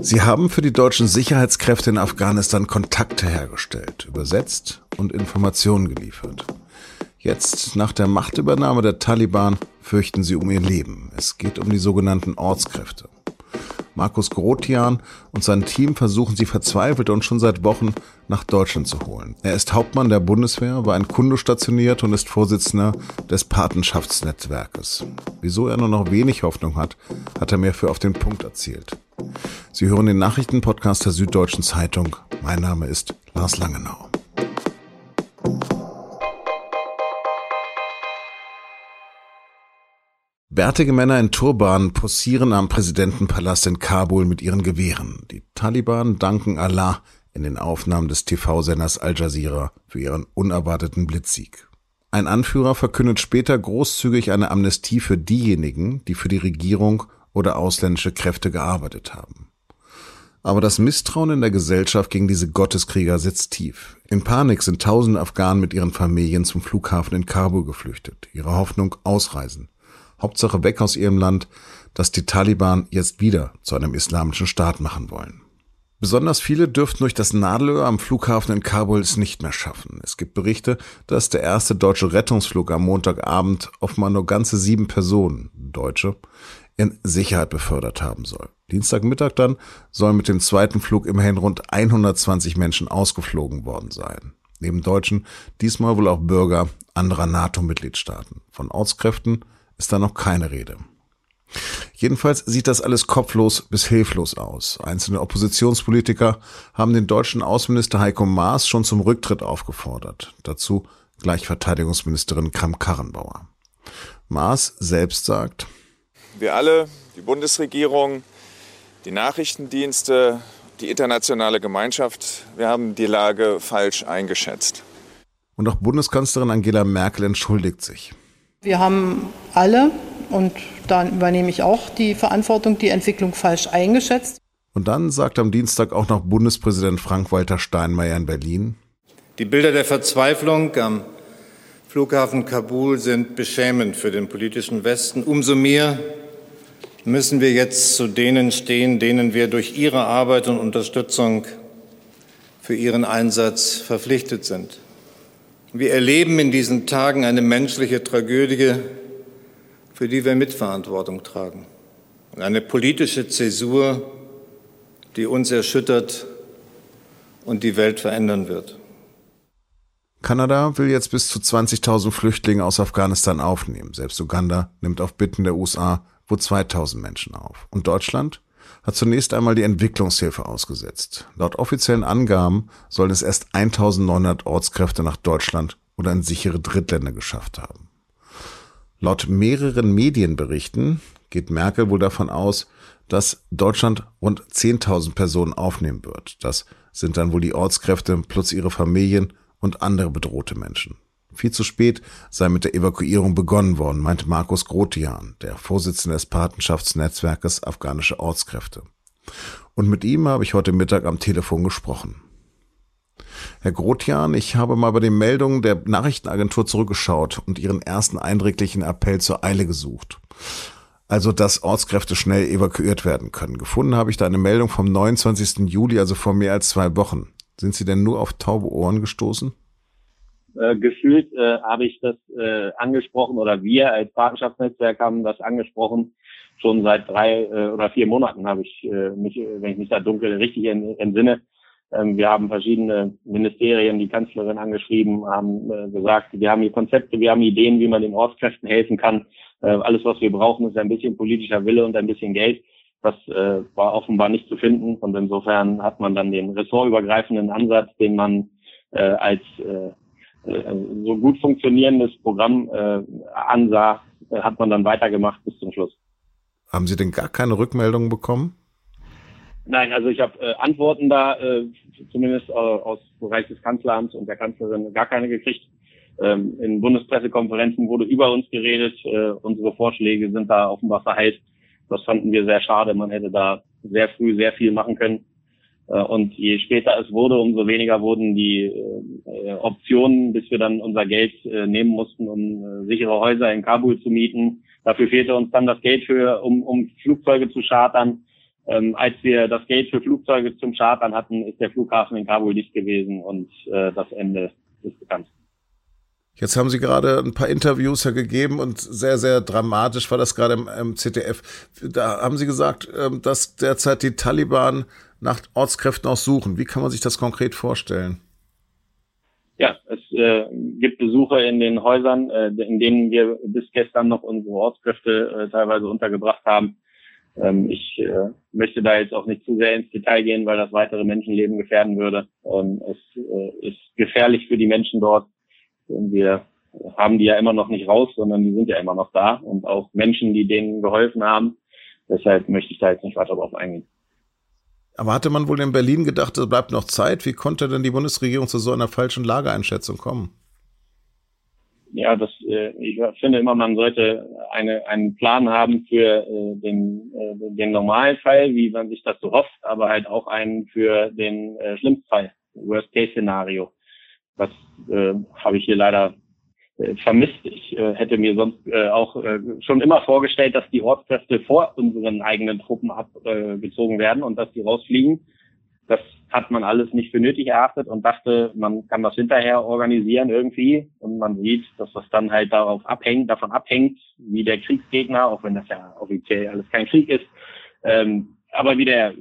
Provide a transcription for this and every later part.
Sie haben für die deutschen Sicherheitskräfte in Afghanistan Kontakte hergestellt, übersetzt und Informationen geliefert. Jetzt, nach der Machtübernahme der Taliban, fürchten sie um ihr Leben. Es geht um die sogenannten Ortskräfte. Markus Grotian und sein Team versuchen sie verzweifelt und schon seit Wochen nach Deutschland zu holen. Er ist Hauptmann der Bundeswehr, war in Kunde stationiert und ist Vorsitzender des Patenschaftsnetzwerkes. Wieso er nur noch wenig Hoffnung hat, hat er mir für auf den Punkt erzählt. Sie hören den Nachrichtenpodcast der Süddeutschen Zeitung. Mein Name ist Lars Langenau. Bärtige Männer in Turban posieren am Präsidentenpalast in Kabul mit ihren Gewehren. Die Taliban danken Allah in den Aufnahmen des TV-Senders Al Jazeera für ihren unerwarteten Blitzsieg. Ein Anführer verkündet später großzügig eine Amnestie für diejenigen, die für die Regierung oder ausländische Kräfte gearbeitet haben. Aber das Misstrauen in der Gesellschaft gegen diese Gotteskrieger sitzt tief. In Panik sind tausende Afghanen mit ihren Familien zum Flughafen in Kabul geflüchtet. Ihre Hoffnung ausreisen. Hauptsache weg aus ihrem Land, das die Taliban jetzt wieder zu einem islamischen Staat machen wollen. Besonders viele dürften durch das Nadelöhr am Flughafen in Kabul es nicht mehr schaffen. Es gibt Berichte, dass der erste deutsche Rettungsflug am Montagabend offenbar nur ganze sieben Personen, Deutsche, in Sicherheit befördert haben soll. Dienstagmittag dann sollen mit dem zweiten Flug immerhin rund 120 Menschen ausgeflogen worden sein. Neben Deutschen diesmal wohl auch Bürger anderer NATO-Mitgliedstaaten. Von Ortskräften ist da noch keine Rede. Jedenfalls sieht das alles kopflos bis hilflos aus. Einzelne Oppositionspolitiker haben den deutschen Außenminister Heiko Maas schon zum Rücktritt aufgefordert. Dazu gleich Verteidigungsministerin Kram-Karrenbauer. Maas selbst sagt, wir alle, die Bundesregierung, die Nachrichtendienste, die internationale Gemeinschaft, wir haben die Lage falsch eingeschätzt. Und auch Bundeskanzlerin Angela Merkel entschuldigt sich. Wir haben alle, und da übernehme ich auch die Verantwortung, die Entwicklung falsch eingeschätzt. Und dann sagt am Dienstag auch noch Bundespräsident Frank-Walter Steinmeier in Berlin. Die Bilder der Verzweiflung am Flughafen Kabul sind beschämend für den politischen Westen. Umso mehr müssen wir jetzt zu denen stehen, denen wir durch ihre Arbeit und Unterstützung für ihren Einsatz verpflichtet sind. Wir erleben in diesen Tagen eine menschliche Tragödie, für die wir Mitverantwortung tragen. Eine politische Zäsur, die uns erschüttert und die Welt verändern wird. Kanada will jetzt bis zu 20.000 Flüchtlinge aus Afghanistan aufnehmen. Selbst Uganda nimmt auf Bitten der USA wohl 2000 Menschen auf. Und Deutschland hat zunächst einmal die Entwicklungshilfe ausgesetzt. Laut offiziellen Angaben sollen es erst 1900 Ortskräfte nach Deutschland oder in sichere Drittländer geschafft haben. Laut mehreren Medienberichten geht Merkel wohl davon aus, dass Deutschland rund 10.000 Personen aufnehmen wird. Das sind dann wohl die Ortskräfte plus ihre Familien und andere bedrohte Menschen. Viel zu spät sei mit der Evakuierung begonnen worden, meinte Markus Grotian, der Vorsitzende des Patenschaftsnetzwerkes Afghanische Ortskräfte. Und mit ihm habe ich heute Mittag am Telefon gesprochen. Herr Grotian, ich habe mal bei den Meldungen der Nachrichtenagentur zurückgeschaut und Ihren ersten eindringlichen Appell zur Eile gesucht. Also, dass Ortskräfte schnell evakuiert werden können. Gefunden habe ich da eine Meldung vom 29. Juli, also vor mehr als zwei Wochen. Sind Sie denn nur auf taube Ohren gestoßen? Äh, gefühlt äh, habe ich das äh, angesprochen oder wir als Partnerschaftsnetzwerk haben das angesprochen. Schon seit drei äh, oder vier Monaten habe ich äh, mich, wenn ich mich da dunkel richtig entsinne. Ähm, wir haben verschiedene Ministerien, die Kanzlerin angeschrieben, haben äh, gesagt, wir haben hier Konzepte, wir haben Ideen, wie man den Ortskräften helfen kann. Äh, alles, was wir brauchen, ist ein bisschen politischer Wille und ein bisschen Geld. Das äh, war offenbar nicht zu finden. Und insofern hat man dann den ressortübergreifenden Ansatz, den man äh, als äh, äh, so gut funktionierendes Programm äh, ansah, äh, hat man dann weitergemacht bis zum Schluss. Haben Sie denn gar keine Rückmeldungen bekommen? Nein, also ich habe äh, Antworten da, äh, zumindest äh, aus Bereich des Kanzleramts und der Kanzlerin gar keine gekriegt. Ähm, in Bundespressekonferenzen wurde über uns geredet. Äh, unsere Vorschläge sind da offenbar verheilt. Das fanden wir sehr schade. Man hätte da sehr früh sehr viel machen können. Äh, und je später es wurde, umso weniger wurden die äh, Optionen, bis wir dann unser Geld äh, nehmen mussten, um sichere Häuser in Kabul zu mieten. Dafür fehlte uns dann das Geld für, um, um Flugzeuge zu chartern. Ähm, als wir das Geld für Flugzeuge zum Chartern hatten, ist der Flughafen in Kabul dicht gewesen und äh, das Ende ist bekannt. Jetzt haben Sie gerade ein paar Interviews ja gegeben und sehr, sehr dramatisch war das gerade im, im ZDF. Da haben Sie gesagt, ähm, dass derzeit die Taliban nach Ortskräften auch suchen. Wie kann man sich das konkret vorstellen? Ja, es äh, gibt Besuche in den Häusern, äh, in denen wir bis gestern noch unsere Ortskräfte äh, teilweise untergebracht haben. Ähm, ich äh, möchte da jetzt auch nicht zu sehr ins Detail gehen, weil das weitere Menschenleben gefährden würde. Ähm, es äh, ist gefährlich für die Menschen dort und wir haben die ja immer noch nicht raus, sondern die sind ja immer noch da und auch Menschen, die denen geholfen haben. Deshalb möchte ich da jetzt nicht weiter drauf eingehen. Aber hatte man wohl in Berlin gedacht, es bleibt noch Zeit? Wie konnte denn die Bundesregierung zu so einer falschen Lageeinschätzung kommen? Ja, das, äh, ich finde immer, man sollte eine, einen Plan haben für äh, den, äh, den Normalfall, wie man sich das so hofft, aber halt auch einen für den äh, Schlimmstfall, Worst-Case-Szenario. Das äh, habe ich hier leider vermisst. Ich äh, hätte mir sonst äh, auch äh, schon immer vorgestellt, dass die Ortskräfte vor unseren eigenen Truppen abgezogen äh, werden und dass die rausfliegen. Das hat man alles nicht für nötig erachtet und dachte, man kann das hinterher organisieren irgendwie. Und man sieht, dass das dann halt darauf abhängt, davon abhängt, wie der Kriegsgegner, auch wenn das ja offiziell alles kein Krieg ist, ähm, aber wie der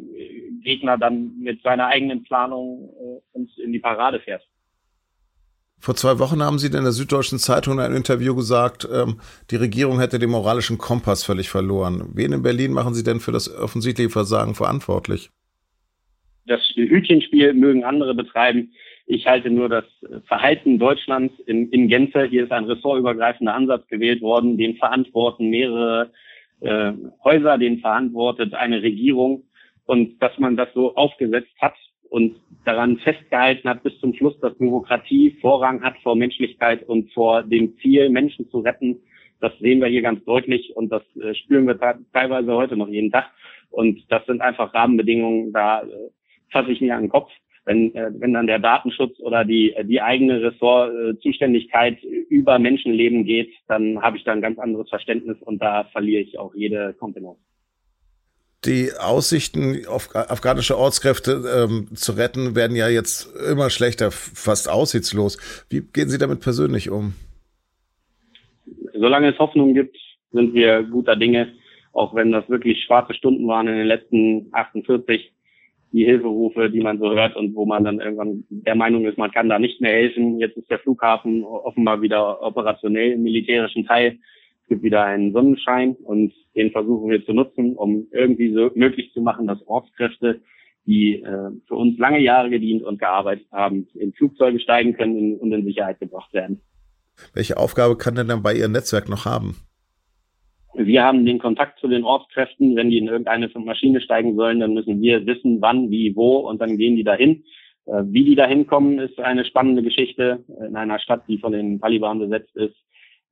Gegner dann mit seiner eigenen Planung äh, uns in die Parade fährt. Vor zwei Wochen haben Sie in der Süddeutschen Zeitung in einem Interview gesagt, ähm, die Regierung hätte den moralischen Kompass völlig verloren. Wen in Berlin machen Sie denn für das offensichtliche Versagen verantwortlich? Das Hütchenspiel mögen andere betreiben. Ich halte nur das Verhalten Deutschlands in, in Gänze. Hier ist ein ressortübergreifender Ansatz gewählt worden. Den verantworten mehrere äh, Häuser, den verantwortet eine Regierung. Und dass man das so aufgesetzt hat, und daran festgehalten hat bis zum Schluss, dass Bürokratie Vorrang hat vor Menschlichkeit und vor dem Ziel, Menschen zu retten. Das sehen wir hier ganz deutlich und das äh, spüren wir teilweise heute noch jeden Tag. Und das sind einfach Rahmenbedingungen, da äh, fasse ich mir an den Kopf. Wenn, äh, wenn dann der Datenschutz oder die, die eigene Ressortzuständigkeit über Menschenleben geht, dann habe ich da ein ganz anderes Verständnis und da verliere ich auch jede Kompetenz die Aussichten, auf afghanische Ortskräfte ähm, zu retten, werden ja jetzt immer schlechter, fast aussichtslos. Wie gehen Sie damit persönlich um? Solange es Hoffnung gibt, sind wir guter Dinge, auch wenn das wirklich schwarze Stunden waren in den letzten 48, die Hilferufe, die man so hört und wo man dann irgendwann der Meinung ist, man kann da nicht mehr helfen. Jetzt ist der Flughafen offenbar wieder operationell im militärischen Teil. Es gibt wieder einen Sonnenschein und den versuchen wir zu nutzen, um irgendwie so möglich zu machen, dass Ortskräfte, die äh, für uns lange Jahre gedient und gearbeitet haben, in Flugzeuge steigen können und in Sicherheit gebracht werden. Welche Aufgabe kann denn dann bei Ihr Netzwerk noch haben? Wir haben den Kontakt zu den Ortskräften. Wenn die in irgendeine Maschine steigen sollen, dann müssen wir wissen, wann, wie, wo und dann gehen die dahin. Äh, wie die dahin kommen, ist eine spannende Geschichte in einer Stadt, die von den Taliban besetzt ist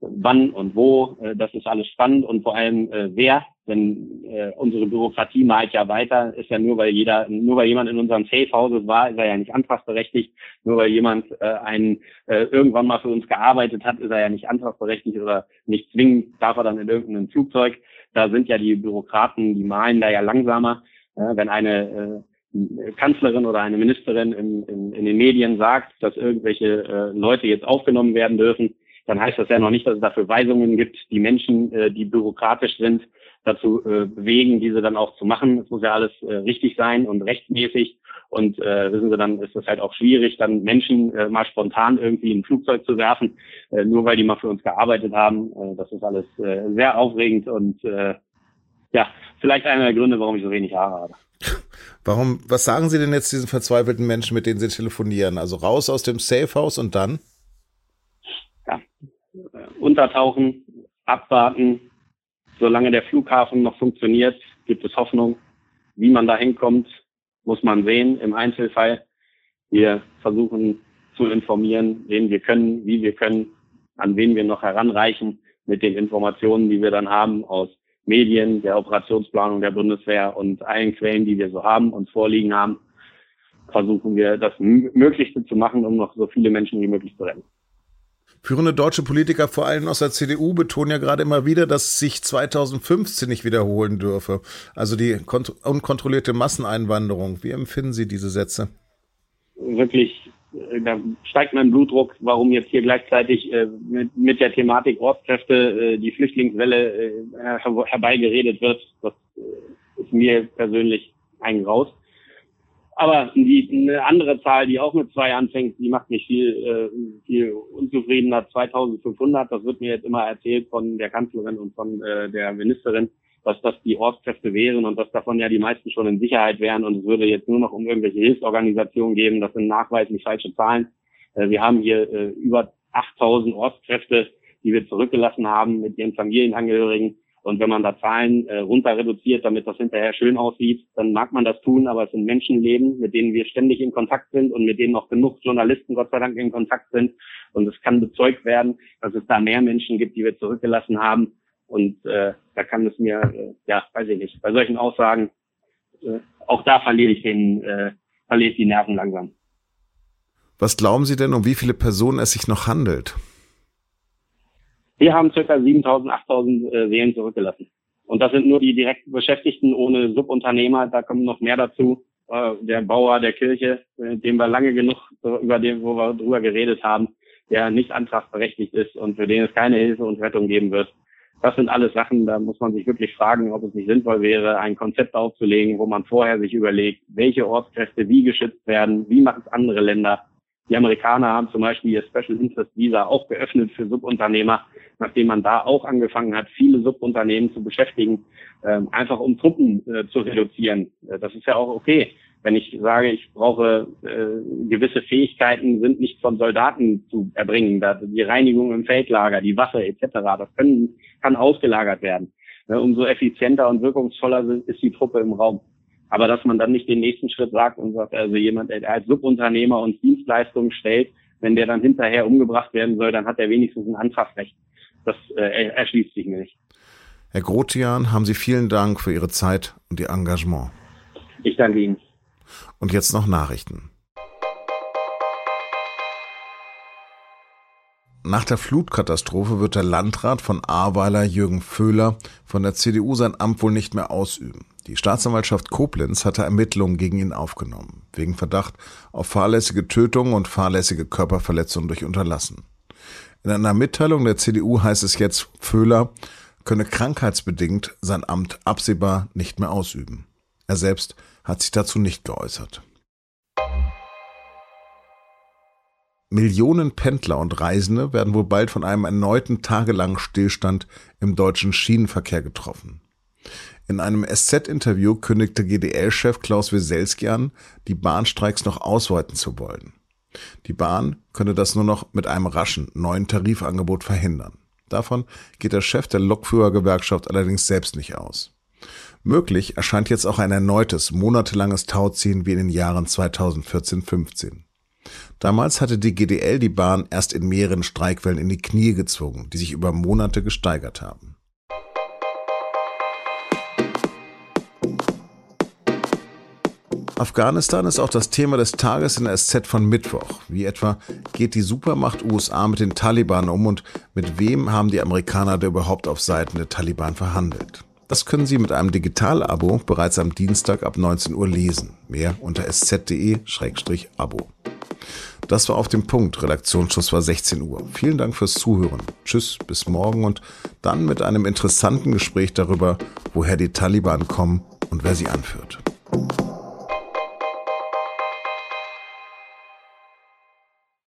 wann und wo, äh, das ist alles spannend und vor allem äh, wer, denn äh, unsere Bürokratie malt ja weiter, ist ja nur weil jeder, nur weil jemand in unserem Safe Houses war, ist er ja nicht antragsberechtigt, nur weil jemand äh, einen äh, irgendwann mal für uns gearbeitet hat, ist er ja nicht antragsberechtigt oder nicht zwingend darf er dann in irgendeinem Flugzeug. Da sind ja die Bürokraten, die malen da ja langsamer. Äh, wenn eine äh, Kanzlerin oder eine Ministerin in, in, in den Medien sagt, dass irgendwelche äh, Leute jetzt aufgenommen werden dürfen, dann heißt das ja noch nicht, dass es dafür Weisungen gibt, die Menschen, äh, die bürokratisch sind, dazu äh, bewegen, diese dann auch zu machen. Es muss ja alles äh, richtig sein und rechtmäßig. Und äh, wissen Sie, dann ist es halt auch schwierig, dann Menschen äh, mal spontan irgendwie in ein Flugzeug zu werfen, äh, nur weil die mal für uns gearbeitet haben. Äh, das ist alles äh, sehr aufregend und äh, ja, vielleicht einer der Gründe, warum ich so wenig Haare habe. Warum, was sagen Sie denn jetzt diesen verzweifelten Menschen, mit denen Sie telefonieren? Also raus aus dem Safe House und dann? Untertauchen, abwarten. Solange der Flughafen noch funktioniert, gibt es Hoffnung. Wie man da hinkommt, muss man sehen im Einzelfall. Wir versuchen zu informieren, wen wir können, wie wir können, an wen wir noch heranreichen mit den Informationen, die wir dann haben aus Medien, der Operationsplanung der Bundeswehr und allen Quellen, die wir so haben und vorliegen haben, versuchen wir das Möglichste zu machen, um noch so viele Menschen wie möglich zu retten. Führende deutsche Politiker, vor allem aus der CDU, betonen ja gerade immer wieder, dass sich 2015 nicht wiederholen dürfe. Also die unkontrollierte Masseneinwanderung. Wie empfinden Sie diese Sätze? Wirklich, äh, da steigt mein Blutdruck, warum jetzt hier gleichzeitig äh, mit, mit der Thematik Ortskräfte äh, die Flüchtlingswelle äh, herbeigeredet wird. Das äh, ist mir persönlich ein Graus. Aber die, eine andere Zahl, die auch mit zwei anfängt, die macht mich viel, äh, viel unzufriedener. 2500, das wird mir jetzt immer erzählt von der Kanzlerin und von äh, der Ministerin, dass das die Ortskräfte wären und dass davon ja die meisten schon in Sicherheit wären und es würde jetzt nur noch um irgendwelche Hilfsorganisationen geben. Das sind nachweislich falsche Zahlen. Äh, wir haben hier äh, über 8000 Ortskräfte, die wir zurückgelassen haben mit ihren Familienangehörigen. Und wenn man da Zahlen äh, runter reduziert, damit das hinterher schön aussieht, dann mag man das tun, aber es sind Menschenleben, mit denen wir ständig in Kontakt sind und mit denen noch genug Journalisten Gott sei Dank in Kontakt sind. Und es kann bezeugt werden, dass es da mehr Menschen gibt, die wir zurückgelassen haben. Und äh, da kann es mir, äh, ja, weiß ich nicht, bei solchen Aussagen, äh, auch da verliere ich den, äh, verliere ich die Nerven langsam. Was glauben Sie denn, um wie viele Personen es sich noch handelt? Wir haben circa 7.000, 8.000 äh, Seelen zurückgelassen. Und das sind nur die direkt Beschäftigten ohne Subunternehmer. Da kommen noch mehr dazu. Äh, der Bauer der Kirche, äh, dem wir lange genug über den, wo wir drüber geredet haben, der nicht antragsberechtigt ist und für den es keine Hilfe und Rettung geben wird. Das sind alles Sachen, da muss man sich wirklich fragen, ob es nicht sinnvoll wäre, ein Konzept aufzulegen, wo man vorher sich überlegt, welche Ortskräfte wie geschützt werden, wie machen es andere Länder, die Amerikaner haben zum Beispiel ihr Special Interest Visa auch geöffnet für Subunternehmer, nachdem man da auch angefangen hat, viele Subunternehmen zu beschäftigen, äh, einfach um Truppen äh, zu reduzieren. Äh, das ist ja auch okay. Wenn ich sage, ich brauche äh, gewisse Fähigkeiten, sind nicht von Soldaten zu erbringen. Die Reinigung im Feldlager, die Waffe etc., das können, kann ausgelagert werden. Äh, umso effizienter und wirkungsvoller ist die Truppe im Raum. Aber dass man dann nicht den nächsten Schritt sagt und sagt, also jemand, der als Subunternehmer uns Dienstleistungen stellt, wenn der dann hinterher umgebracht werden soll, dann hat er wenigstens ein Antragsrecht. Das äh, erschließt sich mir nicht. Herr Grotian, haben Sie vielen Dank für Ihre Zeit und Ihr Engagement. Ich danke Ihnen. Und jetzt noch Nachrichten. Nach der Flutkatastrophe wird der Landrat von Ahrweiler, Jürgen Föhler, von der CDU sein Amt wohl nicht mehr ausüben. Die Staatsanwaltschaft Koblenz hatte Ermittlungen gegen ihn aufgenommen, wegen Verdacht auf fahrlässige Tötung und fahrlässige Körperverletzung durch Unterlassen. In einer Mitteilung der CDU heißt es jetzt, Föhler könne krankheitsbedingt sein Amt absehbar nicht mehr ausüben. Er selbst hat sich dazu nicht geäußert. Millionen Pendler und Reisende werden wohl bald von einem erneuten tagelangen Stillstand im deutschen Schienenverkehr getroffen. In einem SZ-Interview kündigte GDL-Chef Klaus Weselski an, die Bahnstreiks noch ausweiten zu wollen. Die Bahn könne das nur noch mit einem raschen neuen Tarifangebot verhindern. Davon geht der Chef der Lokführergewerkschaft allerdings selbst nicht aus. Möglich erscheint jetzt auch ein erneutes monatelanges Tauziehen wie in den Jahren 2014-15. Damals hatte die GDL die Bahn erst in mehreren Streikwellen in die Knie gezwungen, die sich über Monate gesteigert haben. Afghanistan ist auch das Thema des Tages in der SZ von Mittwoch. Wie etwa geht die Supermacht USA mit den Taliban um und mit wem haben die Amerikaner da überhaupt auf Seiten der Taliban verhandelt? Das können Sie mit einem Digital-Abo bereits am Dienstag ab 19 Uhr lesen. Mehr unter sz.de-abo. Das war auf dem Punkt. Redaktionsschluss war 16 Uhr. Vielen Dank fürs Zuhören. Tschüss, bis morgen und dann mit einem interessanten Gespräch darüber, woher die Taliban kommen und wer sie anführt.